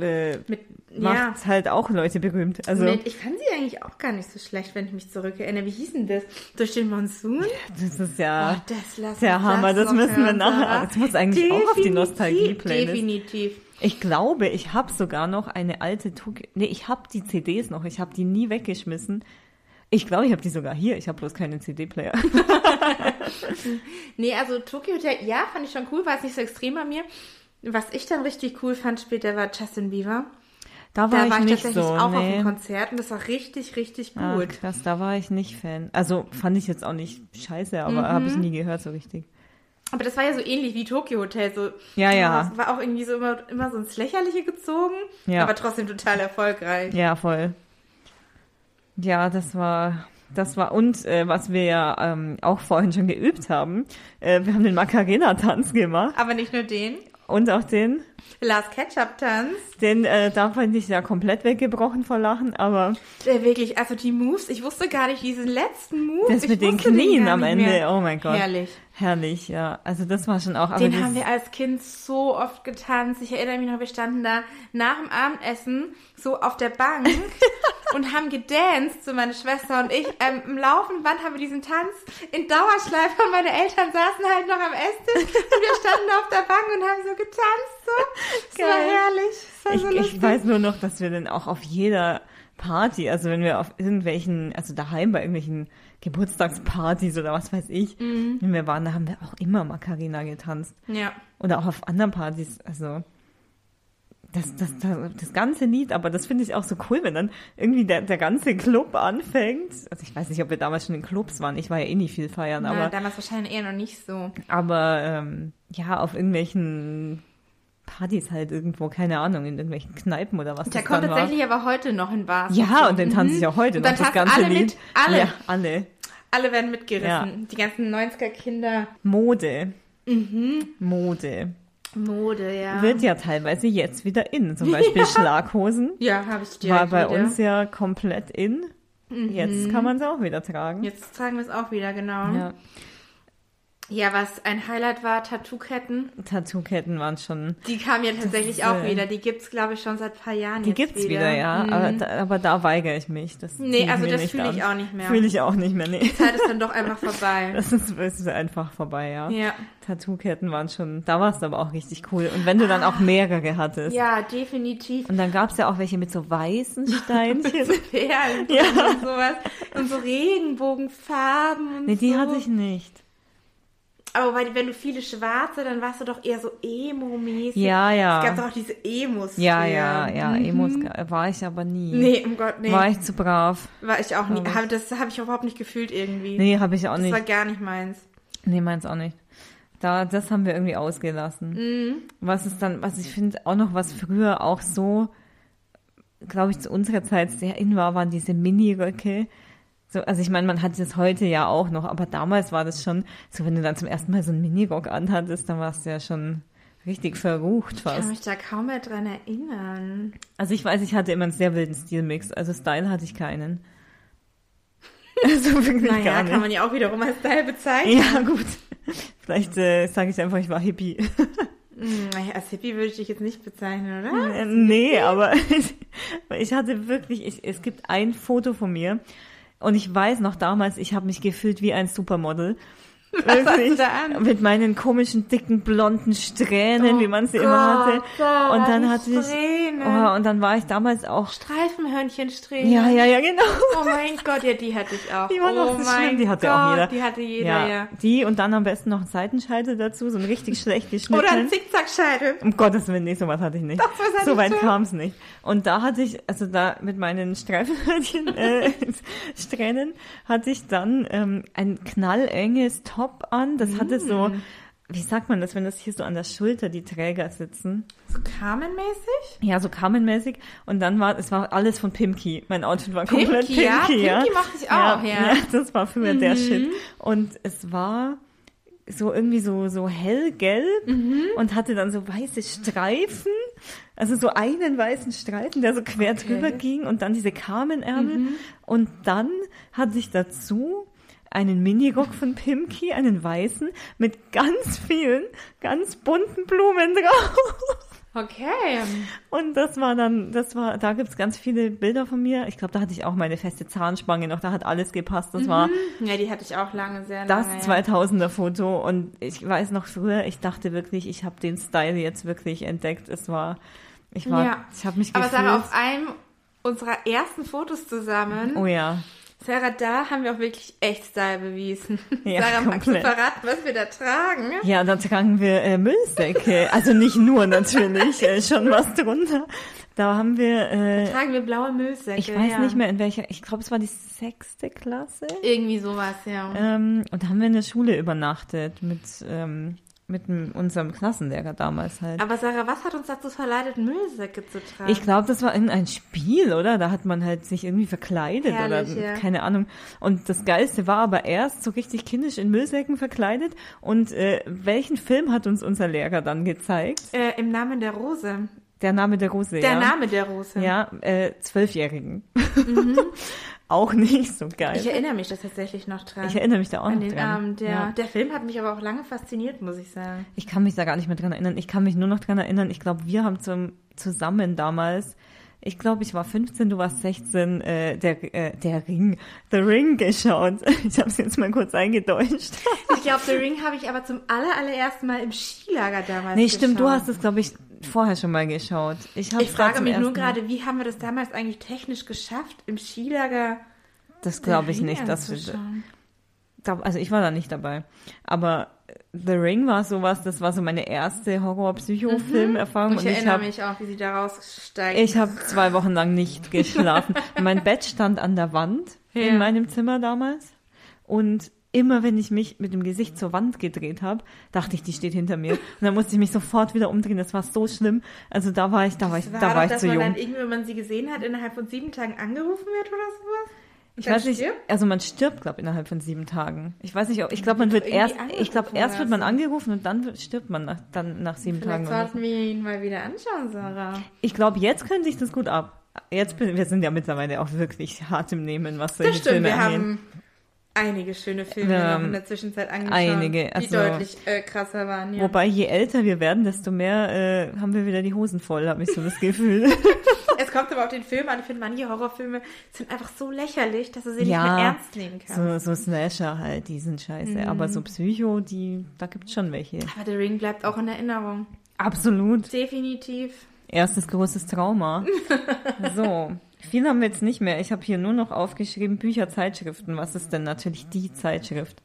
äh, Mit, ja. macht halt auch Leute berühmt. Also Mit, ich fand sie eigentlich auch gar nicht so schlecht, wenn ich mich zurückerinnere. Wie hieß denn das? Durch den Monsun? das ist ja oh, das lass der Hammer. Das noch müssen wir nachher. Das muss eigentlich auch auf die Definitiv, Nostalgie-Playlist. Definitiv. Ich glaube, ich habe sogar noch eine alte Tokyo. Nee, ich habe die CDs noch. Ich habe die nie weggeschmissen. Ich glaube, ich habe die sogar hier. Ich habe bloß keinen CD-Player. Nee, also Tokyo Hotel, ja, fand ich schon cool, war es nicht so extrem bei mir. Was ich dann richtig cool fand später war Justin Bieber. Da war Da ich war ich nicht tatsächlich so. auch auf nee. dem Konzert und das war richtig, richtig Ah, gut. krass, da war ich nicht Fan. Also fand ich jetzt auch nicht scheiße, aber habe ich nie gehört so richtig. Aber das war ja so ähnlich wie Tokyo Hotel. So, Ja, ja. Das war auch irgendwie so immer, immer so ins Lächerliche gezogen, Ja. aber trotzdem total erfolgreich. Ja, voll. Ja, das war, das war, und äh, was wir ja ähm, auch vorhin schon geübt haben, äh, wir haben den Macarena-Tanz gemacht Aber nicht nur den. und auch den, Last Ketchup-Tanz. den, äh, da fand ich ja komplett weggebrochen vor Lachen, aber Der wirklich, also die Moves, ich wusste gar nicht diesen letzten Move. das ich mit den Knien gar am Ende, mehr. oh mein Gott. Herrlich. Herrlich, ja. Also das war schon auch, Den haben wir als Kind so oft getanzt. Ich erinnere mich noch, wir standen da nach dem Abendessen so auf der Bank und haben gedanced, so meine Schwester und ich. Ähm, Im laufenden Band haben wir diesen Tanz in Dauerschleife und meine Eltern saßen halt noch am Esstisch und wir standen auf der Bank und haben so getanzt. So. Das war Geil. herrlich. Das war ich, so ich lustig. weiß nur noch, dass wir dann auch auf jeder Party, also wenn wir auf irgendwelchen, also daheim bei irgendwelchen Geburtstagspartys oder was weiß ich, Mhm. wenn wir waren, da haben wir auch immer Macarena getanzt. Ja. Oder auch auf anderen Partys, also das, das, das, das ganze Lied, aber das finde ich auch so cool, wenn dann irgendwie der, der ganze Club anfängt. Also ich weiß nicht, ob wir damals schon in Clubs waren, ich war ja eh nie viel feiern, Na, aber, damals wahrscheinlich eher noch nicht so. aber ähm, ja, auf irgendwelchen Partys halt irgendwo, keine Ahnung, in irgendwelchen Kneipen oder was Der kommt dann war. tatsächlich aber heute noch in Bars. Ja, und den tanze ich auch heute Und noch, dann das ganze alle Lied. mit, alle. Ja, alle. Alle werden mitgerissen. Ja. Die ganzen 90er-Kinder. Mode. Mhm. Mode. Mode, ja. Wird ja teilweise jetzt wieder in. Zum Beispiel Schlaghosen. ja, habe ich dir War bei wieder. Mhm. uns ja komplett in. Jetzt kann man sie auch wieder tragen. Jetzt zeigen wir es auch wieder, genau. Ja. Ja, was ein Highlight war, Tattoo-Ketten. Tattoo-Ketten waren schon. Die kamen ja tatsächlich auch äh, wieder. Die gibt's, glaube ich, schon seit ein paar Jahren Die gibt's wieder, ja. Aber, da, aber da weigere ich mich. Das Nee, also das fühle ich auch nicht mehr. Fühle ich auch nicht mehr, nee. Die Zeit ist dann doch einfach vorbei. Das ist, das ist einfach vorbei, ja. ja. Tattoo-Ketten waren schon, da war es aber auch richtig cool. Und wenn du dann auch mehrere hattest. Ja, definitiv. Und dann gab's ja auch welche mit so weißen Steinchen. Perlen Ja. und sowas. Und so Regenbogenfarben und nee, die so. hatte ich nicht. Aber weil, wenn du viele schwarze, dann warst du doch eher so emo-mäßig. Ja, ja. Es gab doch auch diese Emos. Ja, ja, ja, Emos war ich aber nie. Mhm. Nee, um Gott, nee. War ich zu brav. War ich auch nie. Ich. Hab, das habe ich überhaupt nicht gefühlt irgendwie. Nee, habe ich auch das nicht. war gar nicht meins. Nee, meins auch nicht. Da, das haben wir irgendwie ausgelassen. Mhm. Was ist dann, was ich finde, auch noch, was früher auch so, glaube ich, zu unserer Zeit sehr in war, waren diese Mini-Röcke. So, also ich meine, man hat das heute ja auch noch, aber damals war das schon, so wenn du dann zum ersten Mal so einen Minirock anhattest, dann warst du ja schon richtig verrucht Ich kann fast. mich da kaum mehr dran erinnern. Also ich weiß, ich hatte immer einen sehr wilden Stilmix, also Style hatte ich keinen. Also wirklich Naja, gar nicht. kann man ja auch wiederum als Style bezeichnen. Ja, gut. Vielleicht äh, sage ich einfach, ich war Hippie. Hm, als Hippie würde ich dich jetzt nicht bezeichnen, oder? Äh, nee, aber ich hatte wirklich, ich, es gibt ein Foto von mir und ich weiß noch damals, ich habe mich gefühlt wie ein Supermodel. An? Mit meinen komischen, dicken, blonden Strähnen, wie man sie immer hatte. Gott, Und dann hatte ich, Strähnen. oh, und dann war ich damals auch, Streifenhörnchensträhnen. ja, ja, ja, genau. Oh mein Gott, ja, die hatte ich auch. Die war noch oh so mein schlimm, die hatte Gott, auch jeder. Die hatte jeder, Ja, ja. die und dann am besten noch einen Seitenscheitel dazu, so ein richtig schlecht geschnitten. Oder ein Zickzackscheitel. Um Gottes Willen, nee, sowas hatte ich nicht. Doch, was hattest so weit kam es nicht. Und da hatte ich, also da mit meinen Streifenhörnchen, äh, Strähnen, hatte ich dann ähm, ein knallenges Top an. Das hatte so, Mm. wie sagt man das, wenn das hier so an der Schulter die Träger sitzen? So Carmen-mäßig? Ja, so Carmen-mäßig. Und dann war, es war alles von Pimki. Mein Outfit war komplett Pimki, ja? Pimki, ja. Pimki mochte ich auch, ja. Mhm. Das war früher der Shit. Und es war so irgendwie so, so hellgelb Mhm. und hatte dann so weiße Streifen. Also so einen weißen Streifen, der so quer Okay. drüber ging und dann diese Carmen-Ärmel. Mhm. Und dann hatte ich dazu einen Minirock von Pimki, einen weißen, mit ganz vielen, ganz bunten Blumen drauf. Okay. Und das war dann, das war, da gibt's ganz viele Bilder von mir. Ich glaube, da hatte ich auch meine feste Zahnspange noch, da hat alles gepasst. Das war Ja, die hatte ich auch lange, sehr das lange. ja. 2000er Foto und ich weiß noch früher, ich dachte wirklich, ich habe den Style jetzt wirklich entdeckt. Es war, ich war, Ja. ich habe mich Aber gefühlt. Sarah, auf einem unserer ersten Fotos zusammen, oh ja, Sarah, da haben wir auch wirklich echt Style bewiesen. Ja, Sarah, magst du komplett. verraten, was wir da tragen? ja, da tragen wir äh, Müllsäcke. Also nicht nur natürlich, äh, schon was drunter. Da haben wir, äh, Tragen wir blaue Müllsäcke. ich weiß ja. nicht mehr in welcher, ich glaube, es war die sechste Klasse. Irgendwie sowas, ja. Ähm, und da haben wir in der Schule übernachtet mit, ähm, mit unserem Klassenlehrer damals halt. Aber Sarah, was hat uns dazu verleitet, Müllsäcke zu tragen? Ich glaube, das war irgendein Spiel, oder? Da hat man halt sich irgendwie verkleidet Herrlich, oder ja. keine Ahnung. Und das Geilste war aber erst so richtig kindisch in Müllsäcken verkleidet. Und äh, welchen Film hat uns unser Lehrer dann gezeigt? äh, Im Namen der Rose. Der Name der Rose. Der ja. Name der Rose. Ja, äh, Zwölfjährigen. auch nicht so geil. Ich erinnere mich da tatsächlich noch dran. Ich erinnere mich da auch an noch den dran. Abend, ja. Ja. Der Film hat mich aber auch lange fasziniert, muss ich sagen. Ich kann mich da gar nicht mehr dran erinnern. Ich kann mich nur noch dran erinnern. Ich glaube, wir haben zum, zusammen damals, ich glaube, ich war 15, du warst 16, äh, der, äh, der Ring, The Ring geschaut. Ich habe es jetzt mal kurz eingedeutscht. Ich glaube, The Ring habe ich aber zum aller, allerersten Mal im Skilager damals nee, stimmt, du geschaut. hast es, glaube ich, vorher schon mal geschaut. Ich, Ich frage mich nur gerade, wie haben wir das damals eigentlich technisch geschafft, im Skilager Das glaube ich nicht. Dass wir, da, also ich war da nicht dabei. Aber The Ring war sowas, das war so meine erste Horror-Psycho-Film-Erfahrung. Ich und ich erinnere hab, mich auch, wie sie da raussteigt. Ich habe zwei Wochen lang nicht geschlafen. mein Bett stand an der Wand Ja. in meinem Zimmer damals. Und immer wenn ich mich mit dem Gesicht zur Wand gedreht habe, dachte ich, die steht hinter mir. Und dann musste ich mich sofort wieder umdrehen. Das war so schlimm. Also da war ich, da war ich, war da doch, war ich dass zu man jung. dann irgendwie, wenn man sie gesehen hat, innerhalb von sieben Tagen angerufen wird oder sowas? Ich dann weiß nicht, stirbt? also man stirbt, glaube innerhalb von sieben Tagen. Ich weiß nicht, ob, ich glaube, man wird erst, ich glaube, erst wird man so. angerufen und dann stirbt man nach, dann nach sieben Vielleicht Tagen. So. sollten wir ihn mal wieder anschauen, Sarah. Ich glaube, jetzt könnte ich das gut ab. Jetzt wir sind ja mittlerweile auch wirklich hart im Nehmen, was solche Das stimmt, Filme wir angeht. haben einige schöne Filme noch in der Zwischenzeit angeschaut, einige, die also- deutlich äh, krasser waren. Ja. Wobei, je älter wir werden, desto mehr äh, haben wir wieder die Hosen voll, habe ich so das Gefühl. Es kommt aber auf den Film an. Ich finde, manche Horrorfilme sind einfach so lächerlich, dass du sie Ja, nicht mehr ernst nehmen kannst. so, so Slasher halt, die sind scheiße. Mhm. Aber so Psycho, die, da gibt's schon welche. Aber The Ring bleibt auch in Erinnerung. Absolut. Definitiv. Erstes großes Trauma. so. Viel haben wir jetzt nicht mehr. Ich habe hier nur noch aufgeschrieben Bücher, Zeitschriften. Was ist denn natürlich die Zeitschrift?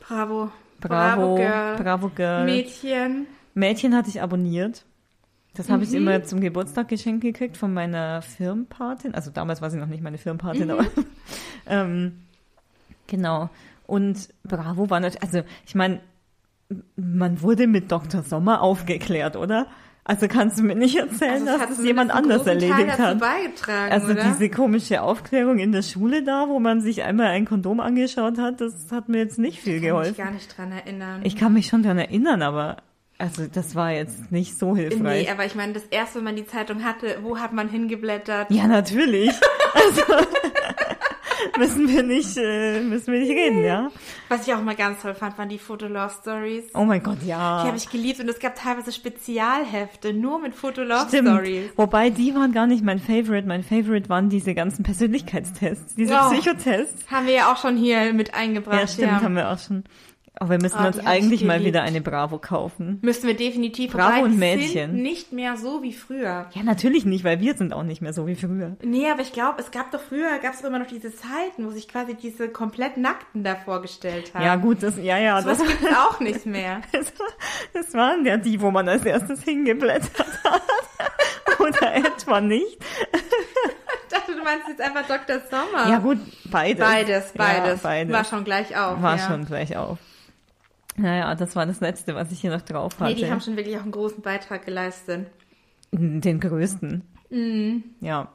Bravo. Bravo, Bravo Girl. Bravo Girl. Mädchen. Mädchen hatte ich abonniert. Das habe ich Mhm. immer zum Geburtstag geschenkt gekriegt von meiner Firmenpatin. Also damals war sie noch nicht meine Firmenpatin, Mhm. aber ähm, genau. Und Bravo war natürlich, also ich meine, man wurde mit Dr. Sommer aufgeklärt, oder? Also kannst du mir nicht erzählen, Also dass hat es zumindest jemand anders erledigt hat. Also oder? diese komische Aufklärung in der Schule da, wo man sich einmal ein Kondom angeschaut hat, das hat mir jetzt nicht viel Ich kann mich geholfen. gar nicht dran erinnern. Ich kann mich schon daran erinnern, aber also das war jetzt nicht so hilfreich. Nee, aber ich meine, das erste, wenn man die Zeitung hatte, wo hat man hingeblättert? Ja, natürlich. Also müssen wir nicht, äh, müssen wir nicht reden, ja? Was ich auch mal ganz toll fand, waren die Fotolove-Stories. Oh mein Gott, Die ja. habe ich geliebt und es gab teilweise Spezialhefte nur mit. Fotolove-Stories. Wobei die waren gar nicht mein Favorite. Mein Favorite waren diese ganzen Persönlichkeitstests, diese Oh. Psychotests. Haben wir ja auch schon hier mit eingebracht. Ja, stimmt, haben wir auch schon. Aber wir müssen Oh, uns eigentlich mal wieder eine Bravo kaufen. Müssen wir definitiv. Bravo und Mädchen. Sind nicht mehr so wie früher. Ja, natürlich nicht, weil wir sind auch nicht mehr so wie früher. Nee, aber ich glaube, es gab doch früher, gab es immer noch diese Zeiten, wo sich quasi diese komplett Nackten da vorgestellt haben. Ja, gut, das, ja, ja, Sowas das, gibt es auch nicht mehr. das waren ja die, wo man als erstes hingeblättert hat. Oder etwa nicht. Ich dachte, du meinst jetzt einfach Dr. Sommer. Ja, gut, beides. Beides, beides. Ja, beides. War schon gleich auf. War ja. schon gleich auf. Naja, das war das Letzte, was ich hier noch drauf hatte. Nee, die haben schon wirklich auch einen großen Beitrag geleistet. Den größten. Mhm. Ja,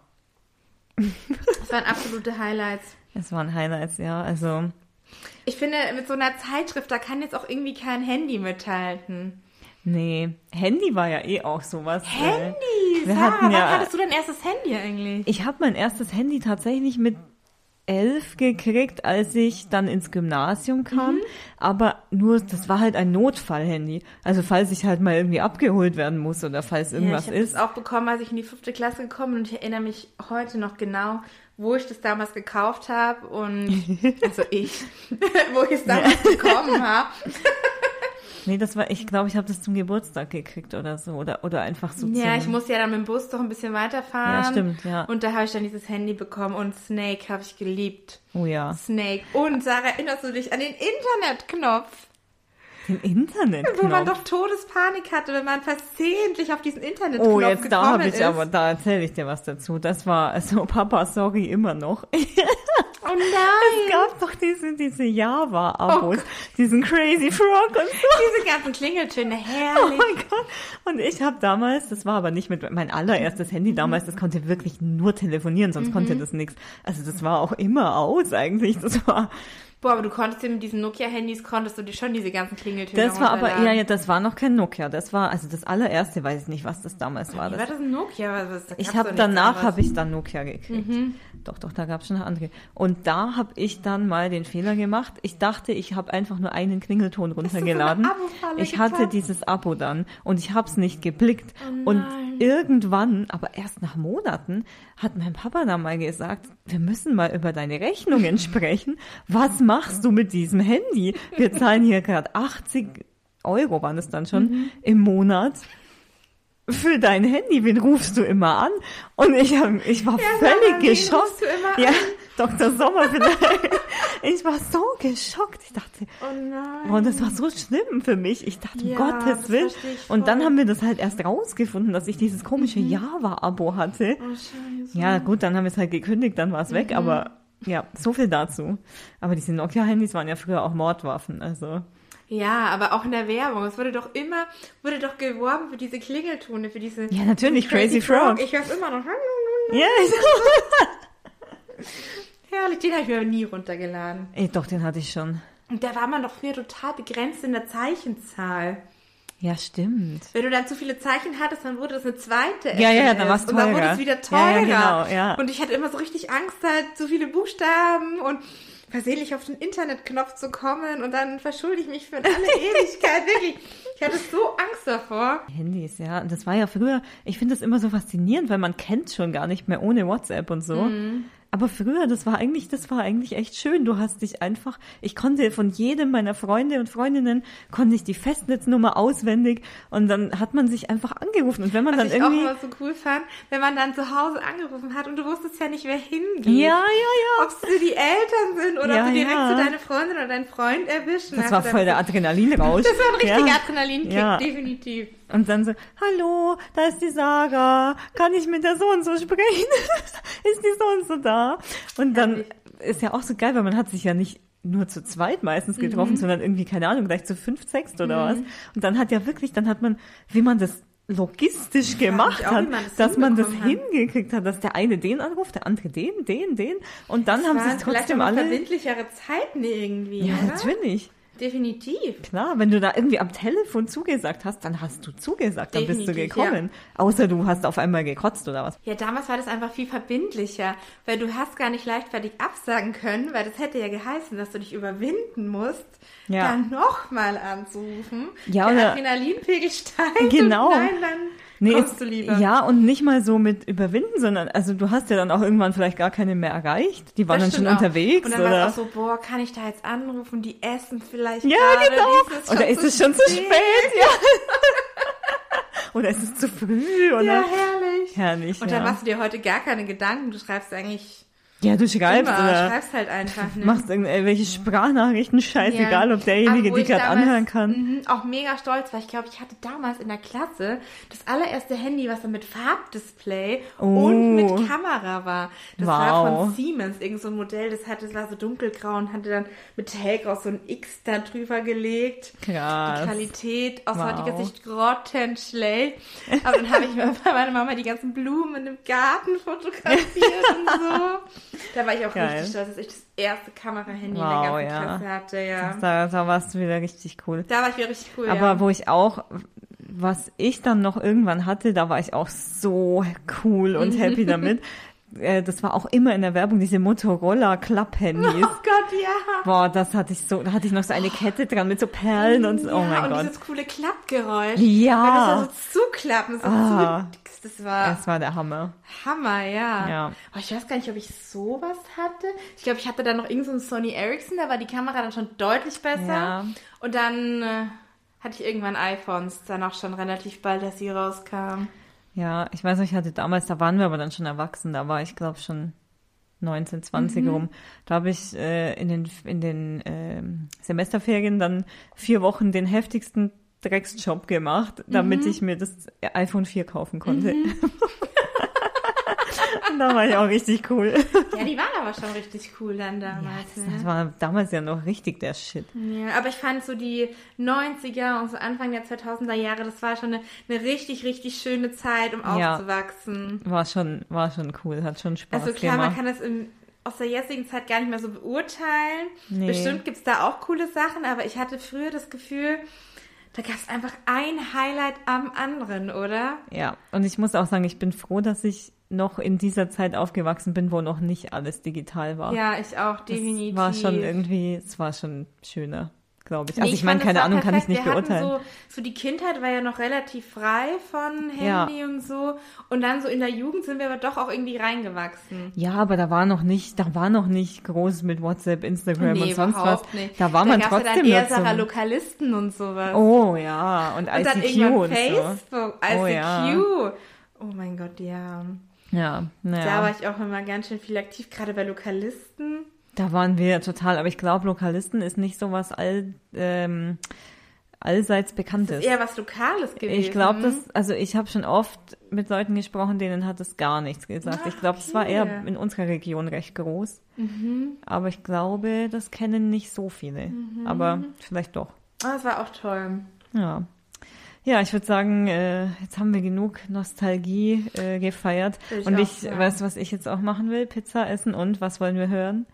Das waren absolute Highlights. es waren Highlights, ja. Also, Ich finde, mit so einer Zeitschrift, da kann jetzt auch irgendwie kein Handy mithalten. nee. Handy war ja eh auch sowas. äh, Handy! wir Sarah, hatten wann ja- hattest du dein erstes Handy eigentlich? Ich habe mein erstes Handy tatsächlich mit elf gekriegt, als ich dann ins Gymnasium kam. Mhm. Aber nur, das war halt ein Notfallhandy. Also falls ich halt mal irgendwie abgeholt werden muss oder falls irgendwas ja, ich habe ist. das auch bekommen, als ich in die fünfte Klasse gekommen bin und ich erinnere mich heute noch genau, wo ich das damals gekauft habe und also ich, wo ich es damals bekommen habe. Nee, das war, ich glaube, ich habe das zum Geburtstag gekriegt oder so. Oder, oder einfach so Ja, ich musste ja dann mit dem Bus doch ein bisschen weiterfahren. Ja, stimmt, ja. Und da habe ich dann dieses Handy bekommen und Snake habe ich geliebt. Oh ja. Snake. Und Sarah, erinnerst du dich an den Internetknopf? Den Internet. Wo man doch Todespanik hatte, wenn man versehentlich auf diesen Internetknopf Oh, jetzt da habe ich ist. aber, da erzähle ich dir was dazu. Das war, also Papa, sorry, immer noch. Oh nein! Es gab doch diese, diese Java-Abos, diesen Crazy Frog und so. Diese ganzen Klingeltöne, Oh herrlich. mein Gott. Und ich habe damals, das war aber nicht mit, mein allererstes Handy damals, das konnte wirklich nur telefonieren, sonst konnte das nichts. Also das war auch immer aus eigentlich. Das war, Boah, aber du konntest mit diesen Nokia-Handys, konntest du dir schon diese ganzen Klingeltöne das war aber, ja, ja, das war noch kein Nokia. Das war, also das allererste, weiß ich nicht, was das damals war. Wie Das war das ein Nokia? Was, da Ich habe danach habe ich dann Nokia gekriegt. Doch, doch, da gab es schon noch andere. Und da habe ich dann mal den Fehler gemacht. Ich dachte, ich habe einfach nur einen Klingelton runtergeladen. Abo-Falle Ich hatte getappt? dieses Abo dann und ich habe es nicht geblickt. Oh und irgendwann, aber erst nach Monaten, hat mein Papa dann mal gesagt, wir müssen mal über deine Rechnungen sprechen. Was machst du mit diesem Handy? Wir zahlen hier gerade 80 Euro, waren es dann schon, Mhm. im Monat für dein Handy, wen rufst du immer an? Und ich, hab, ich war Ja, völlig wen geschockt. rufst du immer ja, an? Dr. Sommer ich war so geschockt. Ich dachte, Oh nein. oh, das war so schlimm für mich. Ich dachte, um Ja, Gottes das Willen. Und dann haben wir das halt erst rausgefunden, dass ich dieses komische Java-Abo hatte. Oh, scheiße. Ja, gut, dann haben wir es halt gekündigt, dann war es Mhm. weg, aber ja, so viel dazu. Aber diese Nokia-Handys waren ja früher auch Mordwaffen, also. Ja, aber auch in der Werbung. Es wurde doch immer, wurde doch geworben für diese Klingeltöne, für diese. Ja, natürlich, Crazy Frog. Ich höre es immer noch. Ja, ich, Herrlich, den habe ich mir nie runtergeladen. Ey, doch, den hatte ich schon. Und da war man doch früher total begrenzt in der Zeichenzahl. Ja, stimmt. Wenn du dann zu viele Zeichen hattest, dann wurde das eine zweite Ja, ja, ja, SMS. dann war's Und dann wurde teurer. es wieder Ja, teurer. ja, genau, ja. Und ich hatte immer so richtig Angst, halt zu viele Buchstaben und versehentlich auf den Internetknopf zu kommen und dann verschulde ich mich für alle Ewigkeit. Wirklich. Ich hatte so Angst davor. Handys, ja. Und das war ja früher, ich finde das immer so faszinierend, weil man kennt schon gar nicht mehr ohne WhatsApp und so. Aber früher, das war eigentlich, das war eigentlich echt schön. Du hast dich einfach, ich konnte von jedem meiner Freunde und Freundinnen, konnte ich die Festnetznummer auswendig und dann hat man sich einfach angerufen. Und wenn man Was dann ich irgendwie. auch immer so cool fand, wenn man dann zu Hause angerufen hat und du wusstest ja nicht, wer hingeht. ja, ja, ja. Ob es die Eltern sind oder Ja, ob du direkt ja. so deine Freundin oder deinen Freund erwischen. Das hast war voll der. Adrenalinrausch. Das war ein richtiger ja. Adrenalinkick, definitiv. Und dann so, hallo, da ist die Sarah, kann ich mit der so und so sprechen? ist die so und so da? Und dann ist ja auch so geil, weil man hat sich ja nicht nur zu zweit meistens Mhm. getroffen, sondern irgendwie, keine Ahnung, gleich zu fünf, sechs oder was. Und dann hat ja wirklich, dann hat man, wie man das logistisch gemacht auch, hat, man das dass man das hat. hingekriegt hat, dass der eine den anruft, der andere den, den, den. Und dann haben Das sie es vielleicht trotzdem alle. verbindlichere Zeiten irgendwie, Ja, oder? natürlich. Definitiv. Klar, wenn du da irgendwie am Telefon zugesagt hast, dann hast du zugesagt, dann bist du Definitiv, gekommen. Außer du hast auf einmal gekotzt oder was. Ja, damals war das einfach viel verbindlicher, weil du hast gar nicht leichtfertig absagen können, weil das hätte ja geheißen, dass du dich überwinden musst, Ja. dann nochmal anzurufen. Ja, Der oder- Adrenalinpegel steigt Genau. nein, dann Nee, kommst du lieber. ja, und nicht mal so mit überwinden, sondern also du hast ja dann auch irgendwann vielleicht gar keine mehr erreicht. Die waren Das dann schon auch. unterwegs Und dann oder war es auch so, boah, kann ich da jetzt anrufen? Die essen vielleicht Ja, gerade. genau. Oder ist es schon zu spät? Ja. oder ist es zu früh oder Ja, herrlich. herrlich. Und dann ja. machst du dir heute gar keine Gedanken. Du schreibst eigentlich ja, du schreibst immer, oder schreibst halt einfach. Ne? machst irgendwelche Sprachnachrichten, scheißegal, Ja. ob derjenige die gerade anhören kann. mhm, auch mega stolz war. Ich glaube, ich hatte damals in der Klasse das allererste Handy, was dann mit Farbdisplay Oh. und mit Kamera war. Das war Wow. von Siemens, irgend so ein Modell, das hatte, das war so dunkelgrau und hatte dann mit Hellgrau so ein X da drüber gelegt. Krass. Die Qualität aus Wow. heutiger Sicht grottenschlecht. Aber dann habe ich mir bei meiner Mama die ganzen Blumen im Garten fotografiert und so. Da war ich auch Geil. richtig stolz, dass ich das erste Kamerahandy in Wow, der ganzen ja. Klasse hatte, ja. Da, da warst du wieder richtig cool. Da war ich wieder richtig cool, Aber ja. wo ich auch, was ich dann noch irgendwann hatte, da war ich auch so cool und happy damit. Äh, Das war auch immer in der Werbung, diese Motorola Klapphandys. Oh Gott, ja. Boah, das hatte ich so, da hatte ich noch so eine Kette dran mit so Perlen und so. ja, Oh mein und Gott. dieses coole Klappgeräusch. Ja. Wenn das so zuklappen, so Ah. zu, das war Es war der Hammer. Hammer, ja. Ja. Oh, ich weiß gar nicht, ob ich sowas hatte. Ich glaube, ich hatte dann noch irgend so einen Sony Ericsson, da war die Kamera dann schon deutlich besser. Ja. Und dann äh, hatte ich irgendwann iPhones, dann auch schon relativ bald, dass sie rauskam. Ja, ich weiß noch, ich hatte damals, da waren wir aber dann schon erwachsen, da war ich glaube schon 19, 20 Mhm. rum. Da habe ich äh, in den, in den ähm, Semesterferien dann vier Wochen den heftigsten Drecksjob gemacht, damit Mhm. ich mir das iPhone 4 kaufen konnte. Und da war ich auch richtig cool. Ja, die waren aber schon richtig cool dann damals. Das ne? war damals ja noch richtig der Shit. Ja, aber ich fand so die 90er und so Anfang der 2000er Jahre, das war schon eine, eine richtig, richtig schöne Zeit, um Ja. aufzuwachsen. War schon, war schon cool, hat schon Spaß Also klar, man gemacht. kann das im, aus der jetzigen Zeit gar nicht mehr so beurteilen. Nee. Bestimmt gibt's da auch coole Sachen, aber ich hatte früher das Gefühl, da gab's einfach ein Highlight am anderen, oder? Ja, und ich muss auch sagen, ich bin froh, dass ich noch in dieser Zeit aufgewachsen bin, wo noch nicht alles digital war. Ja, ich auch, definitiv. war schon irgendwie, es war schon schöner, glaube ich. Nee, Also ich meine, fand, das keine Ahnung, kann ich perfekt. nicht Wir beurteilen. So, so die Kindheit war ja noch relativ frei von Ja. Handy und so. Und dann so in der Jugend sind wir aber doch auch irgendwie reingewachsen. Ja, aber da war noch nicht, da war noch nicht groß mit WhatsApp, Instagram und sonst was. nicht. Da war man gab's trotzdem ja dann eher so- Sarah Lokalisten und sowas. Oh ja, und, und dann ICQ irgendwann und so. Facebook, ICQ. Oh ja. Oh mein Gott, ja. Ja, naja. Da war ich auch immer ganz schön viel aktiv, gerade bei Lokalisten. Da waren wir total, aber ich glaube, Lokalisten ist nicht so was all, ähm, allseits Bekanntes. Eher was Lokales gewesen. Ich glaube, das, also ich habe schon oft mit Leuten gesprochen, denen hat es gar nichts gesagt. Ah, ich glaube, es war okay. eher in unserer Region recht groß. Aber ich glaube, das kennen nicht so viele. Aber vielleicht doch. Ah, das war auch toll. Ja. Ja, ich würde sagen, äh, jetzt haben wir genug Nostalgie äh, gefeiert. Ich und auch ich weiß, was ich jetzt auch machen will, Pizza essen und was wollen wir hören?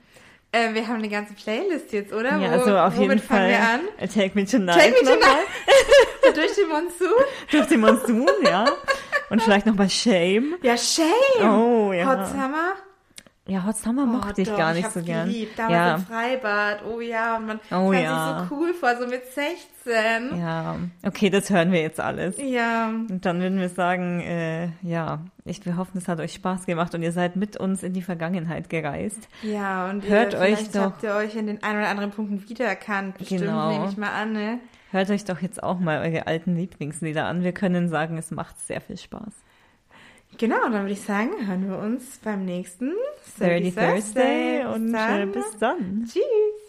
Äh, wir haben eine ganze Playlist jetzt, oder? ja, Wo- also auf jeden fangen Fall wir an? Take Me Tonight. Take Me nochmal. Tonight. Durch den Monsun? Durch den Monsun, ja. Und vielleicht noch mal Shame. Ja, Shame. Oh, ja. Hot Summer. Ja, Hot Summer mochte ich Oh, doch, gar nicht hab's so gern. Geliebt. Damals Ja, im Freibad. Oh ja, und man Oh kam ja. sich so cool vor, so mit 16. ja. Okay, das hören wir jetzt alles. Ja. Und dann würden wir sagen, äh, ja, ich, wir hoffen, es hat euch Spaß gemacht und ihr seid mit uns in die Vergangenheit gereist. Ja, und Hört ihr, euch doch- habt ihr euch in den ein oder anderen Punkten wiedererkannt. Bestimmt, Genau. nehme ich mal an, ne? Hört euch doch jetzt auch mal eure alten Lieblingslieder an. Wir können sagen, es macht sehr viel Spaß. Genau, dann würde ich sagen, hören wir uns beim nächsten 30 Thursday Bis und äh, dann. bis dann. Tschüss.